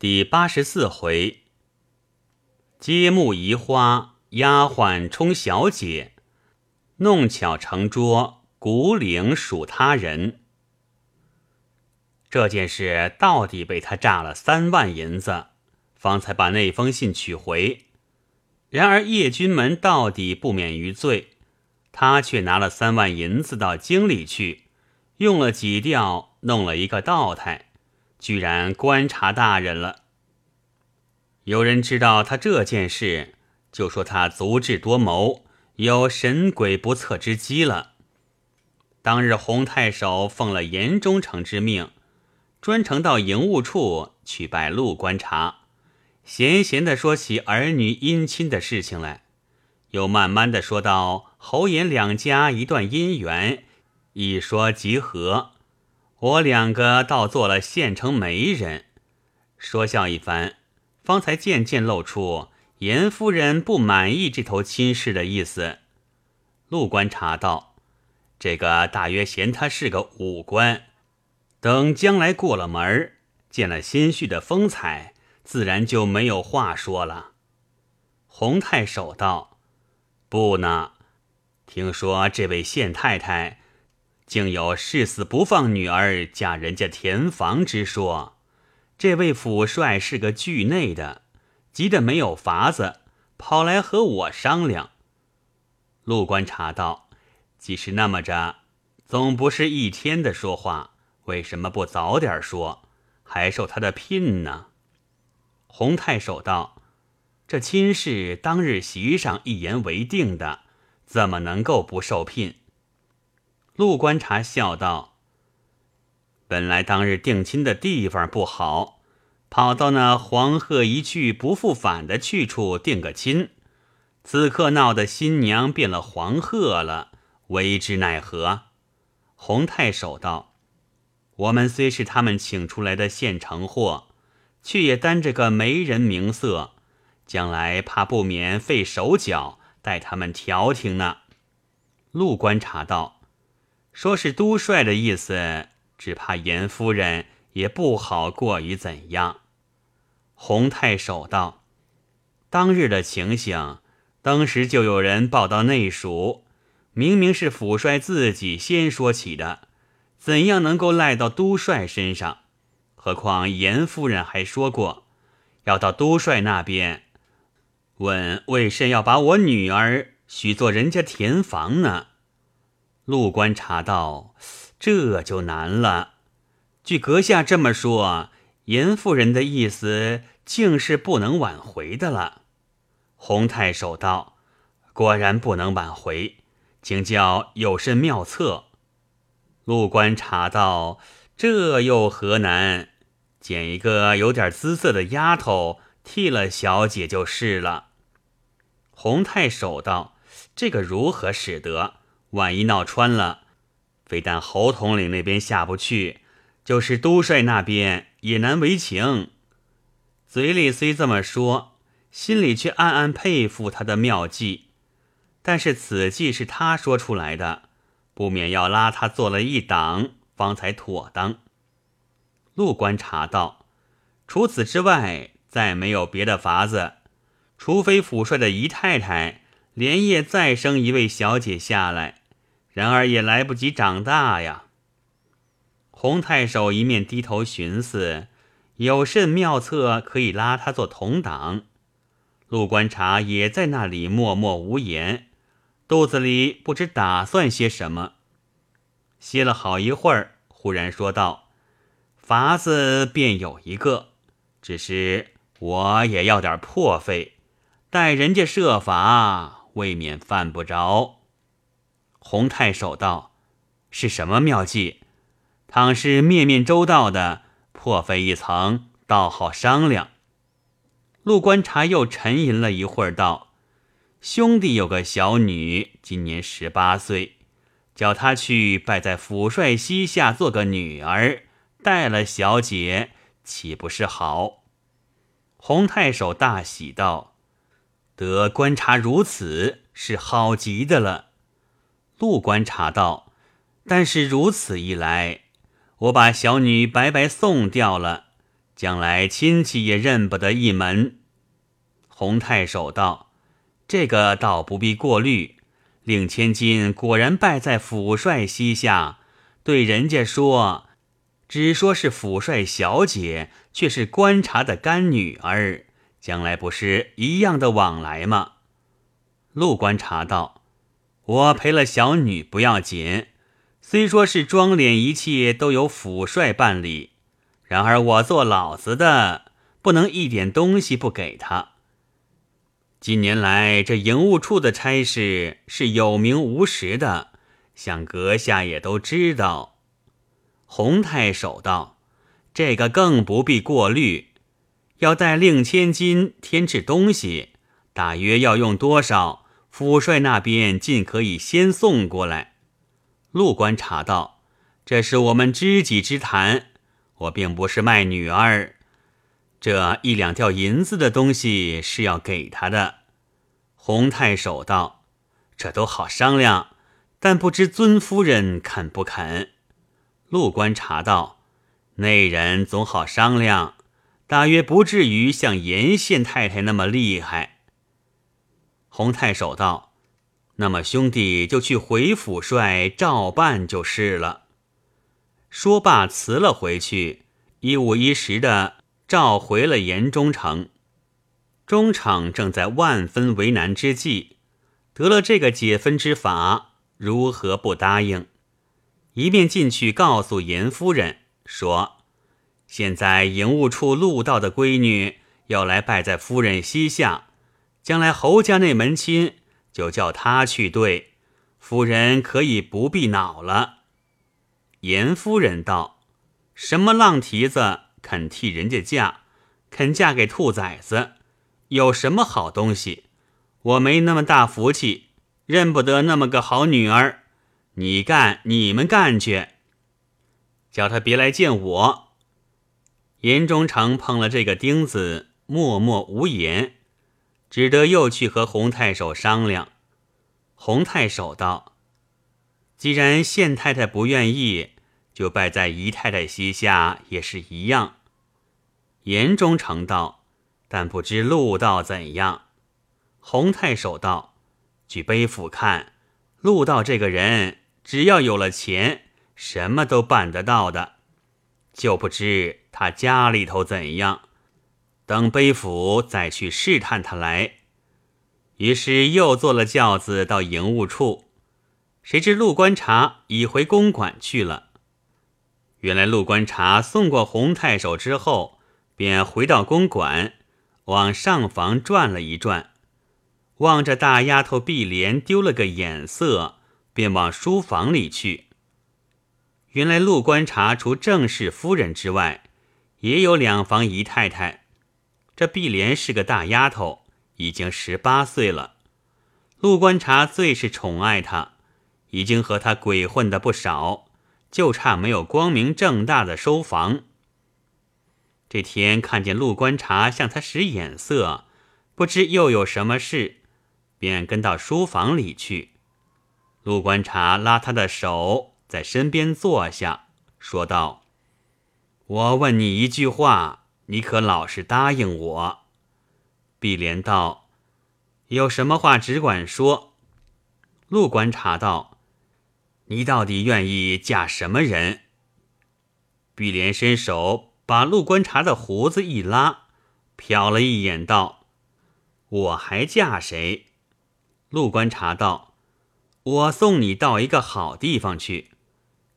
第八十四回，揭幕移花，丫鬟充小姐，弄巧成拙，古岭属他人。这件事到底被他诈了三万银子，方才把那封信取回。然而叶君门到底不免于罪，他却拿了三万银子到京里去，用了几吊，弄了一个道台。居然观察大人了。有人知道他这件事，就说他足智多谋，有神鬼不测之机了。当日洪太守奉了严忠诚之命，专程到营务处去拜陆观察，闲闲的说起儿女姻亲的事情来，又慢慢的说到侯严两家一段姻缘，一说即合。我两个倒做了县城媒人，说笑一番，方才渐渐露出严夫人不满意这头亲事的意思。陆观察道：“这个大约嫌他是个武官，等将来过了门见了心绪的风采，自然就没有话说了。”洪太守道：“不呢，听说这位县太太。”竟有誓死不放女儿嫁人家田房之说，这位府帅是个惧内的，急得没有法子，跑来和我商量。陆观察道：“既是那么着，总不是一天的说话，为什么不早点说？还受他的聘呢？”洪太守道：“这亲事当日席上一言为定的，怎么能够不受聘？”陆观察笑道：“本来当日定亲的地方不好，跑到那黄鹤一去不复返的去处定个亲，此刻闹得新娘变了黄鹤了，为之奈何？”洪太守道：“我们虽是他们请出来的现成货，却也担着个媒人名色，将来怕不免费手脚，待他们调停呢。”陆观察道。说是都帅的意思，只怕严夫人也不好过于怎样。洪太守道：“当日的情形，当时就有人报到内署，明明是府帅自己先说起的，怎样能够赖到都帅身上？何况严夫人还说过，要到都帅那边问为甚要把我女儿许做人家田房呢？”陆观察道，这就难了。据阁下这么说，严夫人的意思竟是不能挽回的了。洪太守道：“果然不能挽回，请教有甚妙策？”陆观察道，这又何难？捡一个有点姿色的丫头替了小姐就是了。洪太守道：“这个如何使得？”万一闹穿了，非但侯统领那边下不去，就是都帅那边也难为情。嘴里虽这么说，心里却暗暗佩服他的妙计。但是此计是他说出来的，不免要拉他做了一档，方才妥当。陆观察道：“除此之外，再没有别的法子，除非府帅的姨太太连夜再生一位小姐下来。”然而也来不及长大呀。洪太守一面低头寻思，有甚妙策可以拉他做同党？陆观察也在那里默默无言，肚子里不知打算些什么。歇了好一会儿，忽然说道：“法子便有一个，只是我也要点破费，待人家设法，未免犯不着。”洪太守道：“是什么妙计？倘是面面周到的，破费一层，倒好商量。”陆观察又沉吟了一会儿，道：“兄弟有个小女，今年十八岁，叫她去拜在府帅膝下做个女儿，带了小姐，岂不是好？”洪太守大喜道：“得观察如此，是好极的了。”陆观察道：“但是如此一来，我把小女白白送掉了，将来亲戚也认不得一门。”洪太守道：“这个倒不必过虑。令千金果然拜在府帅膝下，对人家说，只说是府帅小姐，却是观察的干女儿，将来不是一样的往来吗？”陆观察道：“我陪了小女不要紧。”虽说是装殓，一切都由府帅办理，然而我做老子的，不能一点东西不给他。近年来这营务处的差事是有名无实的，想阁下也都知道。洪太守道：“这个更不必过虑，要带令千金添置东西，大约要用多少？府帅那边尽可以先送过来。”陆观察道：“这是我们知己之谈，我并不是卖女儿。这一两吊银子的东西是要给他的。”洪太守道：“这都好商量，但不知尊夫人肯不肯？”陆观察道：“内人总好商量，大约不至于像严县太太那么厉害。”洪太守道。那么兄弟就去回府帅照办就是了。说罢辞了回去，一五一十的召回了严中丞。中丞正在万分为难之际，得了这个解分之法，如何不答应？一面进去告诉严夫人说：“现在营务处陆道的闺女要来拜在夫人膝下，将来侯家那门亲。”就叫他去对，夫人可以不必恼了。严夫人道：“什么浪蹄子肯替人家嫁，肯嫁给兔崽子？有什么好东西？我没那么大福气，认不得那么个好女儿。你干，你们干去，叫他别来见我。”严忠诚碰了这个钉子，默默无言。只得又去和洪太守商量。洪太守道：“既然县太太不愿意，就拜在姨太太膝下也是一样。”严忠诚道：“但不知陆道怎样？”洪太守道：“据碑府看，陆道这个人，只要有了钱，什么都办得到的。就不知他家里头怎样。”等背府再去试探他来，于是又坐了轿子到营务处。谁知陆观察已回公馆去了。原来陆观察送过洪太守之后，便回到公馆，往上房转了一转，望着大丫头碧莲丢了个眼色，便往书房里去。原来陆观察除正室夫人之外，也有两房姨太太。这碧莲是个大丫头，已经十八岁了。陆观察最是宠爱她，已经和她鬼混的不少，就差没有光明正大的收房。这天看见陆观察向他使眼色，不知又有什么事，便跟到书房里去。陆观察拉他的手，在身边坐下，说道：“我问你一句话。”你可老实答应我。碧莲道：“有什么话只管说。”陆观察道：“你到底愿意嫁什么人？”碧莲伸手把陆观察的胡子一拉，瞟了一眼，道：“我还嫁谁？”陆观察道：“我送你到一个好地方去，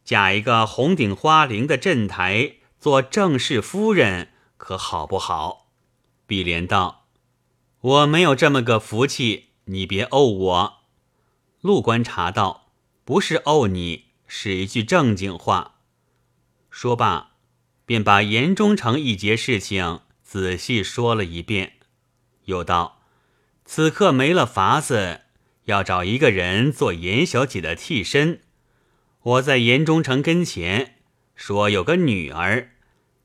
嫁一个红顶花翎的镇台，做正室夫人。”可好不好？碧莲道：“我没有这么个福气，你别怄我。”陆观察道：“不是怄你，是一句正经话。”说罢，便把严忠诚一节事情仔细说了一遍，又道：“此刻没了法子，要找一个人做严小姐的替身。我在严忠诚跟前说有个女儿。”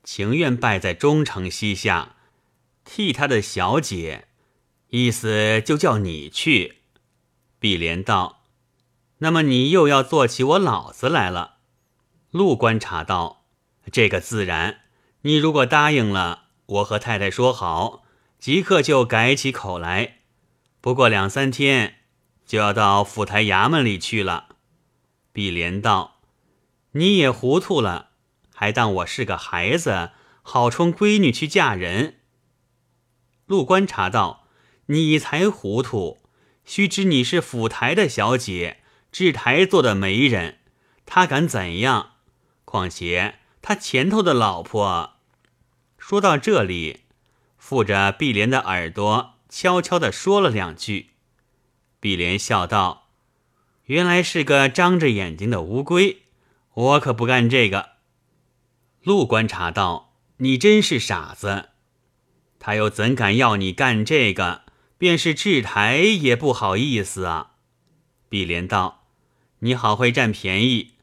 情愿拜在忠诚膝下，替他的小姐，意思就叫你去。碧莲道：“那么你又要做起我老子来了。”陆观察道：“这个自然，你如果答应了，我和太太说好，即刻就改起口来。不过两三天，就要到府台衙门里去了。”碧莲道：“你也糊涂了，还当我是个孩子，好冲闺女去嫁人。”陆观察道：“你才糊涂，须知你是府台的小姐，制台做的媒人，他敢怎样？况且他前头的老婆。”说到这里，附着碧莲的耳朵，悄悄地说了两句。碧莲笑道。原来是个张着眼睛的乌龟，我可不干这个。陆观察道：“你真是傻子，他又怎敢要你干这个？便是制台也不好意思啊。”碧莲道：“你好会占便宜，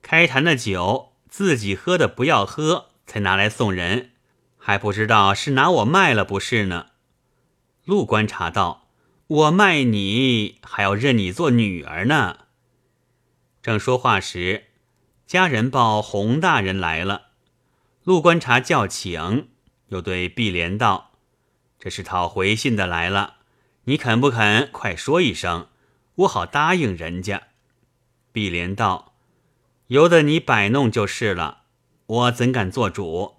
开坛的酒自己喝的不要喝，才拿来送人，还不知道是拿我卖了不是呢？”陆观察道。我卖你，还要认你做女儿呢。正说话时，家人报洪大人来了。陆观察叫请，又对碧莲道：“这是讨回信的来了，你肯不肯快说一声，我好答应人家。”碧莲道：“由得你摆弄就是了，我怎敢做主？”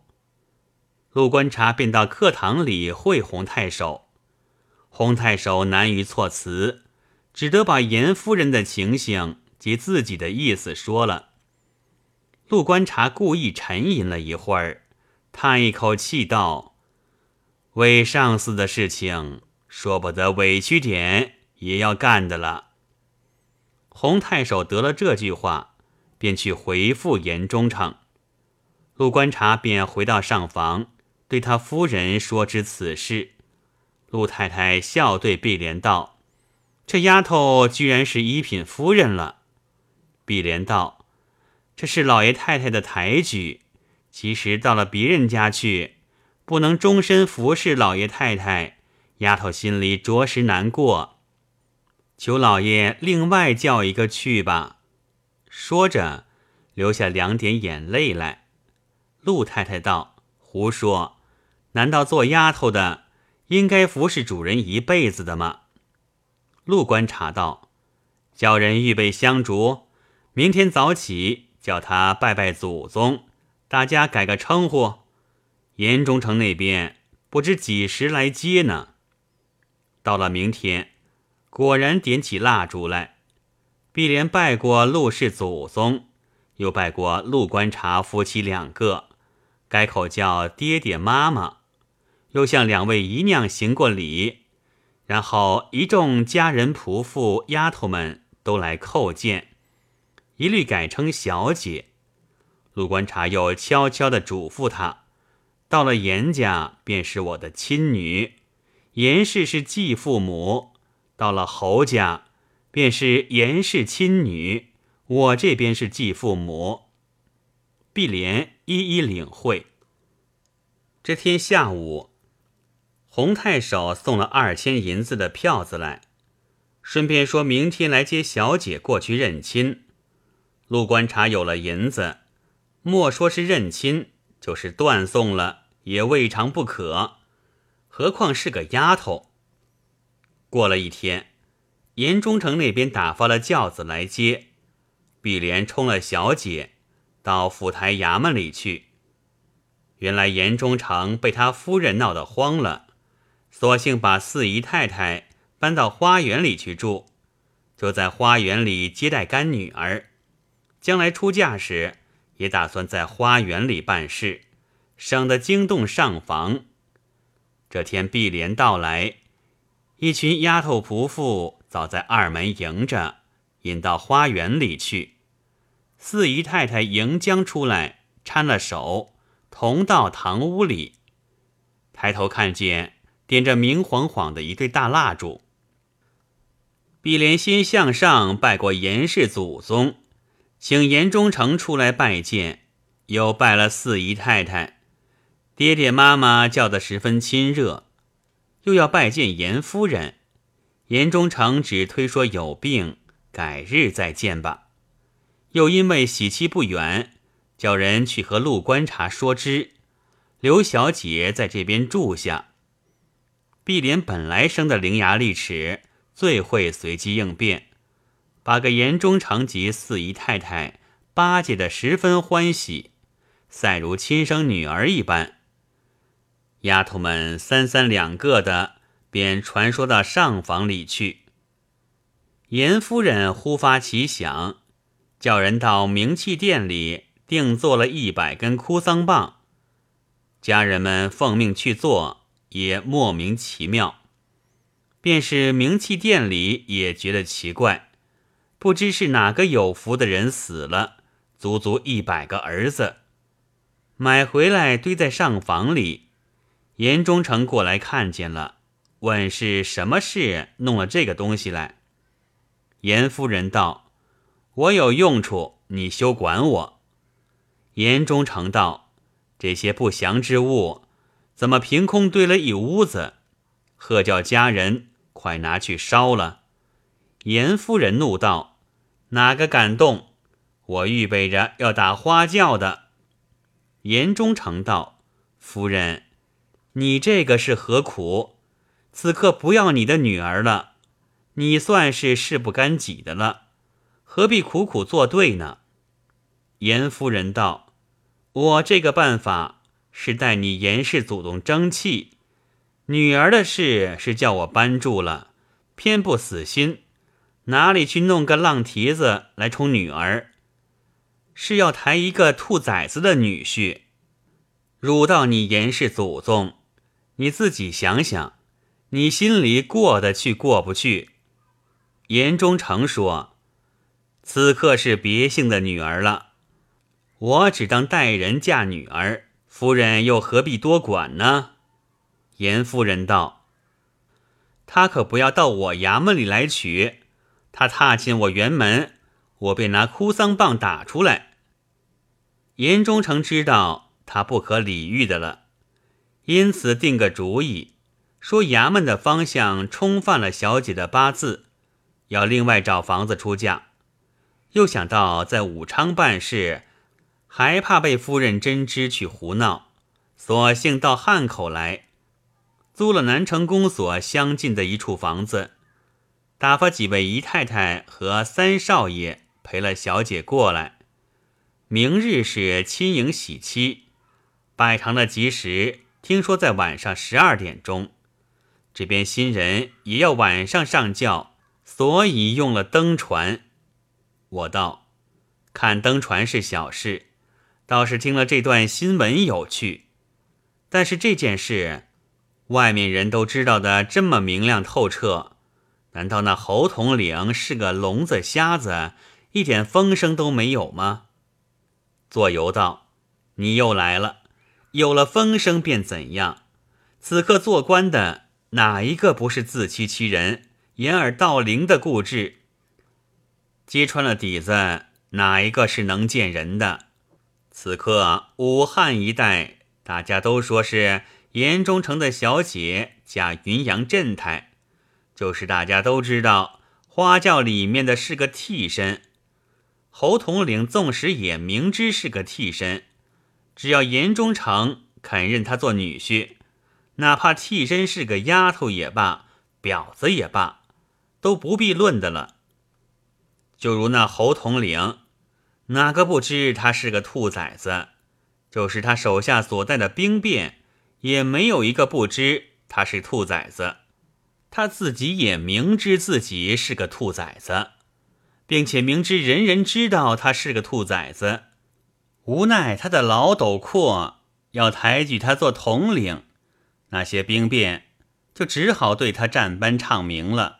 陆观察便到课堂里会洪太守。洪太守难于措辞，只得把严夫人的情形及自己的意思说了。陆观察故意沉吟了一会儿，叹一口气道：“为上司的事情，说不得委屈点，也要干的了。”洪太守得了这句话，便去回复严忠诚。陆观察便回到上房，对他夫人说知此事。陆太太笑对碧莲道：“这丫头居然是一品夫人了。”碧莲道：“这是老爷太太的抬举，其实到了别人家去，不能终身服侍老爷太太，丫头心里着实难过。求老爷另外叫一个去吧。”说着，流下两点眼泪来。陆太太道：“胡说！难道做丫头的？”应该服侍主人一辈子的吗？陆观察道：“叫人预备香烛，明天早起叫他拜拜祖宗，大家改个称呼。严中城那边不知几时来接呢？”到了明天，果然点起蜡烛来。碧莲拜过陆氏祖宗，又拜过陆观察夫妻两个，改口叫爹爹妈妈。又向两位姨娘行过礼，然后一众家人仆妇、丫头们都来叩见，一律改称小姐。陆观察又悄悄地嘱咐他：到了严家便是我的亲女，严氏是继父母；到了侯家便是严氏亲女，我这边是继父母。碧莲一一领会。这天下午。洪太守送了二千银子的票子来，顺便说明天来接小姐过去认亲。陆观察有了银子，莫说是认亲，就是断送了也未尝不可。何况是个丫头。过了一天，严忠诚那边打发了轿子来接，碧莲冲了小姐到府台衙门里去。原来严忠诚被他夫人闹得慌了。索性把四姨太太搬到花园里去住，就在花园里接待干女儿。将来出嫁时，也打算在花园里办事，省得惊动上房。这天碧莲到来，一群丫头仆妇早在二门迎着，引到花园里去。四姨太太迎将出来，搀了手，同到堂屋里，抬头看见。点着明晃晃的一对大蜡烛，碧莲先向上拜过严氏祖宗，请严忠诚出来拜见，又拜了四姨太太，爹爹妈妈叫得十分亲热，又要拜见严夫人，严忠诚只推说有病，改日再见吧。又因为喜期不远，叫人去和陆观察说知，刘小姐在这边住下。碧莲本来生的伶牙俐齿，最会随机应变，把个严中长及四姨太太巴结得十分欢喜，赛如亲生女儿一般。丫头们三三两个的，便传说到上房里去。严夫人忽发奇想，叫人到明器店里定做了一百根哭丧棒。家人们奉命去做，也莫名其妙。便是明器店里也觉得奇怪，不知是哪个有福的人死了，足足一百个儿子，买回来堆在上房里。严忠诚过来看见了，问是什么事弄了这个东西来。严夫人道：“我有用处，你休管我。”严忠诚道。这些不祥之物，怎么凭空堆了一屋子？喝叫家人快拿去烧了。严夫人怒道：“哪个敢动？我预备着要打花轿的。”严忠诚道：“夫人，你这个是何苦？此刻不要你的女儿了，你算是事不干己的了，何必苦苦作对呢？”严夫人道。我这个办法是待你严氏祖宗争气，女儿的事是叫我搬住了，偏不死心，哪里去弄个浪蹄子来充女儿？是要抬一个兔崽子的女婿，辱到你严氏祖宗，你自己想想，你心里过得去过不去？严忠诚说：“此刻是别姓的女儿了。”我只当待人嫁女儿，夫人又何必多管呢？严夫人道：“他可不要到我衙门里来娶，他踏进我园门，我便拿哭丧棒打出来。”严忠诚知道他不可理喻的了，因此定个主意，说衙门的方向冲犯了小姐的八字，要另外找房子出嫁。又想到在武昌办事。还怕被夫人真知去胡闹，索性到汉口来，租了南城公所相近的一处房子，打发几位姨太太和三少爷陪了小姐过来。明日是亲迎喜期，拜堂的吉时，听说在晚上十二点钟。这边新人也要晚上上轿，所以用了登船。我道，看登船是小事。倒是听了这段新闻有趣，但是这件事，外面人都知道的这么明亮透彻，难道那侯统领是个聋子瞎子，一点风声都没有吗？左游道：“你又来了，有了风声便怎样？此刻做官的哪一个不是自欺欺人、掩耳盗铃的固执？揭穿了底子，哪一个是能见人的？”此刻武汉一带，大家都说是严忠诚的小姐嫁云阳镇太，就是大家都知道花轿里面的是个替身。侯统领纵使也明知是个替身，只要严忠诚肯认他做女婿，哪怕替身是个丫头也罢，婊子也罢，都不必论的了。就如那侯统领。哪个不知他是个兔崽子？就是他手下所带的兵变，也没有一个不知他是兔崽子。他自己也明知自己是个兔崽子，并且明知人人知道他是个兔崽子。无奈他的老斗阔要抬举他做统领，那些兵变就只好对他站班唱名了。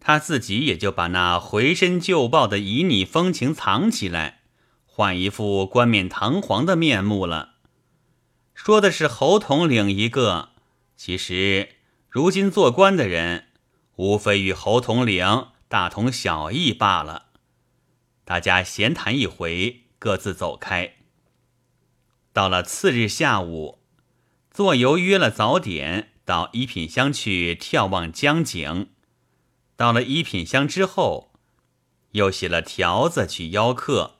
他自己也就把那回身就报的旖旎风情藏起来，换一副冠冕堂皇的面目了。说的是侯统领一个，其实如今做官的人，无非与侯统领大同小异罢了。大家闲谈一回，各自走开。到了次日下午，坐游约了早点，到一品香去眺望江景。到了一品香之后，又写了条子去邀客。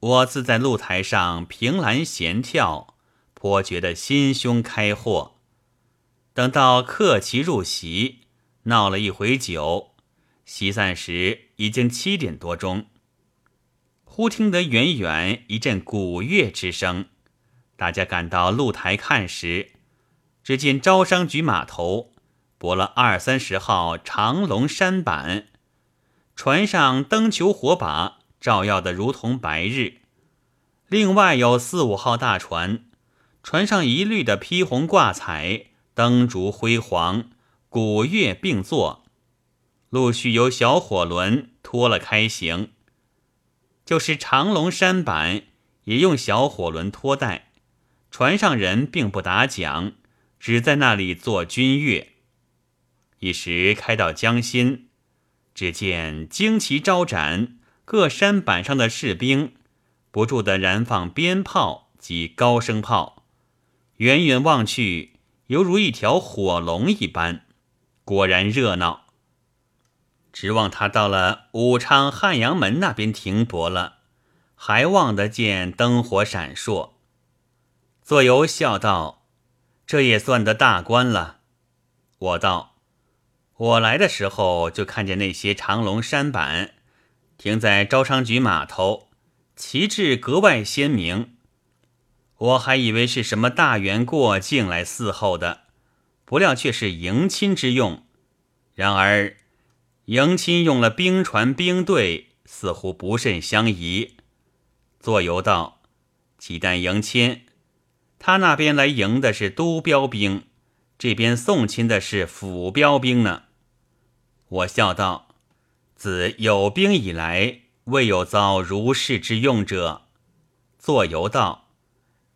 我自在露台上凭栏闲眺，颇觉得心胸开阔。等到客齐入席，闹了一回酒，席散时已经七点多钟。忽听得远远一阵鼓乐之声，大家赶到露台看时，只见招商局码头泊了二三十号长龙山板，船上灯球火把照耀得如同白日。另外有四五号大船，船上一律的披红挂彩。灯烛辉煌，鼓乐并作，陆续有小火轮拖了开行。就是长龙山板也用小火轮拖带，船上人并不打桨，只在那里做军乐。一时开到江心，只见旌旗招展，各山板上的士兵不住地燃放鞭炮及高声炮，远远望去。犹如一条火龙一般，果然热闹。指望他到了武昌汉阳门那边停泊了，还望得见灯火闪烁。左游笑道：“这也算得大官了。”我道：“我来的时候就看见那些长龙山板停在招商局码头，旗帜格外鲜明。”我还以为是什么大员过境来伺候的，不料却是迎亲之用。然而迎亲用了兵船兵队，似乎不甚相宜。坐游道：“岂但迎亲，他那边来迎的是都标兵，这边送亲的是府标兵呢。”我笑道：“自有兵以来，未有遭如是之用者。”坐游道。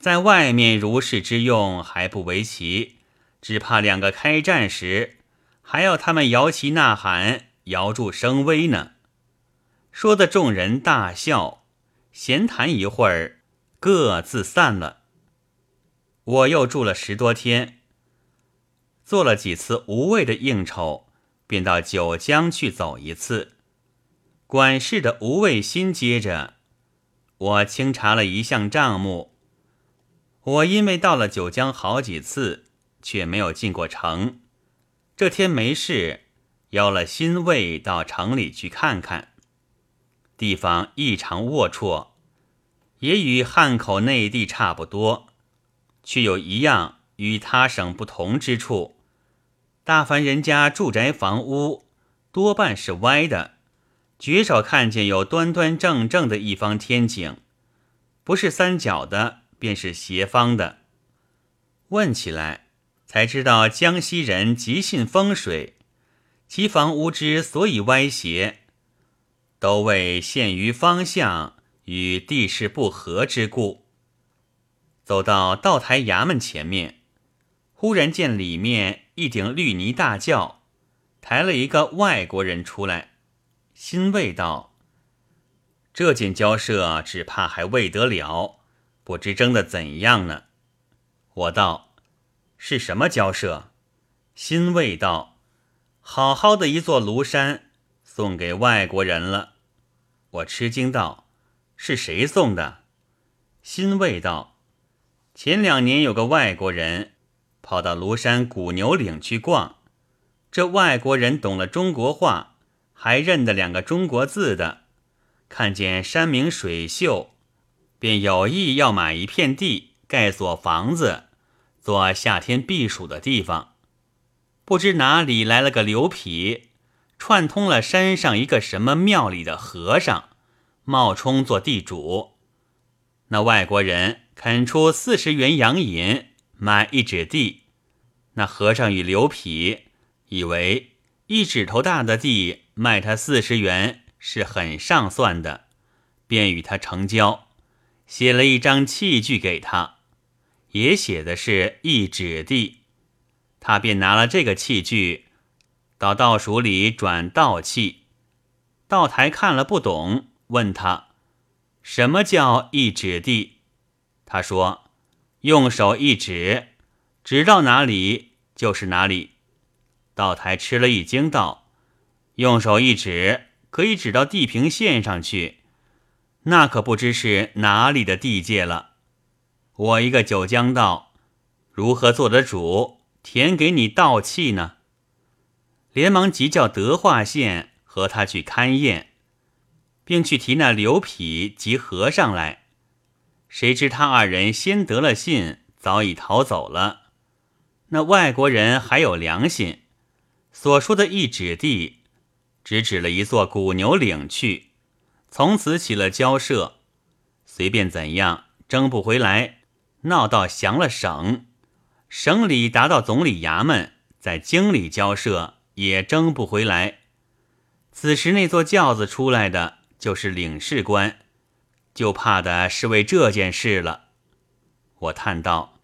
在外面如是之用还不为奇，只怕两个开战时，还要他们摇旗呐喊，摇助声威呢。说的众人大笑，闲谈一会儿，各自散了。我又住了十多天，做了几次无谓的应酬，便到九江去走一次。管事的吴卫新接着，我清查了一项账目。我因为到了九江好几次，却没有进过城。这天没事，邀了新卫到城里去看看。地方异常龌龊，也与汉口内地差不多，却有一样与他省不同之处：大凡人家住宅房屋，多半是歪的，绝少看见有端端正正的一方天井，不是三角的。便是斜方的。问起来，才知道江西人极信风水，其房屋之所以歪斜，都为限于方向与地势不合之故。走到道台衙门前面，忽然见里面一顶绿泥大轿，抬了一个外国人出来，欣慰道：“这间交涉只怕还未得了。”不知争得怎样呢？我道：“是什么交涉？”新卫道：“好好的一座庐山，送给外国人了。”我吃惊道：“是谁送的？”新卫道：“前两年有个外国人跑到庐山古牛岭去逛，这外国人懂了中国话，还认得两个中国字的，看见山明水秀。”便有意要买一片地，盖所房子，做夏天避暑的地方。不知哪里来了个刘痞，串通了山上一个什么庙里的和尚，冒充做地主。那外国人肯出四十元洋银买一指地，那和尚与刘痞以为一指头大的地卖他四十元是很上算的，便与他成交。写了一张契据给他，也写的是一指地，他便拿了这个契据，到道署里转道契。道台看了不懂，问他什么叫一指地，他说用手一指，指到哪里就是哪里。道台吃了一惊，道：“用手一指，可以指到地平线上去。”那可不知是哪里的地界了。我一个九江道，如何做得主，填给你道气呢？”连忙急叫德化县和他去勘验，并去提那刘匹及和尚来。谁知他二人先得了信，早已逃走了。那外国人还有良心，所说的一指地，只指了一座古牛岭去，从此起了交涉，随便怎样争不回来，闹到降了省，省里达到总理衙门，在京里交涉。也争不回来。此时那座轿子出来的就是领事官，就怕的是为这件事了。我叹道：“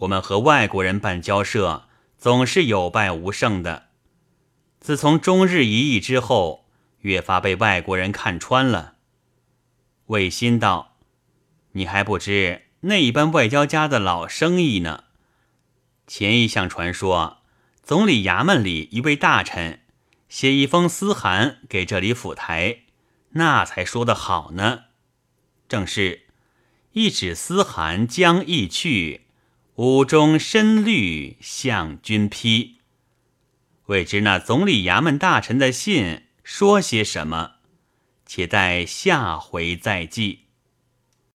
我们和外国人办交涉，总是有败无胜的。自从中日一役之后，越发被外国人看穿了。”魏新道：“你还不知那一般外交家的老生意呢。前一项传说。”总理衙门里一位大臣写一封私函给这里府台，那才说得好呢。正是一纸私函将意去，五中深绿向君批。未知那总理衙门大臣的信说些什么，且待下回再记。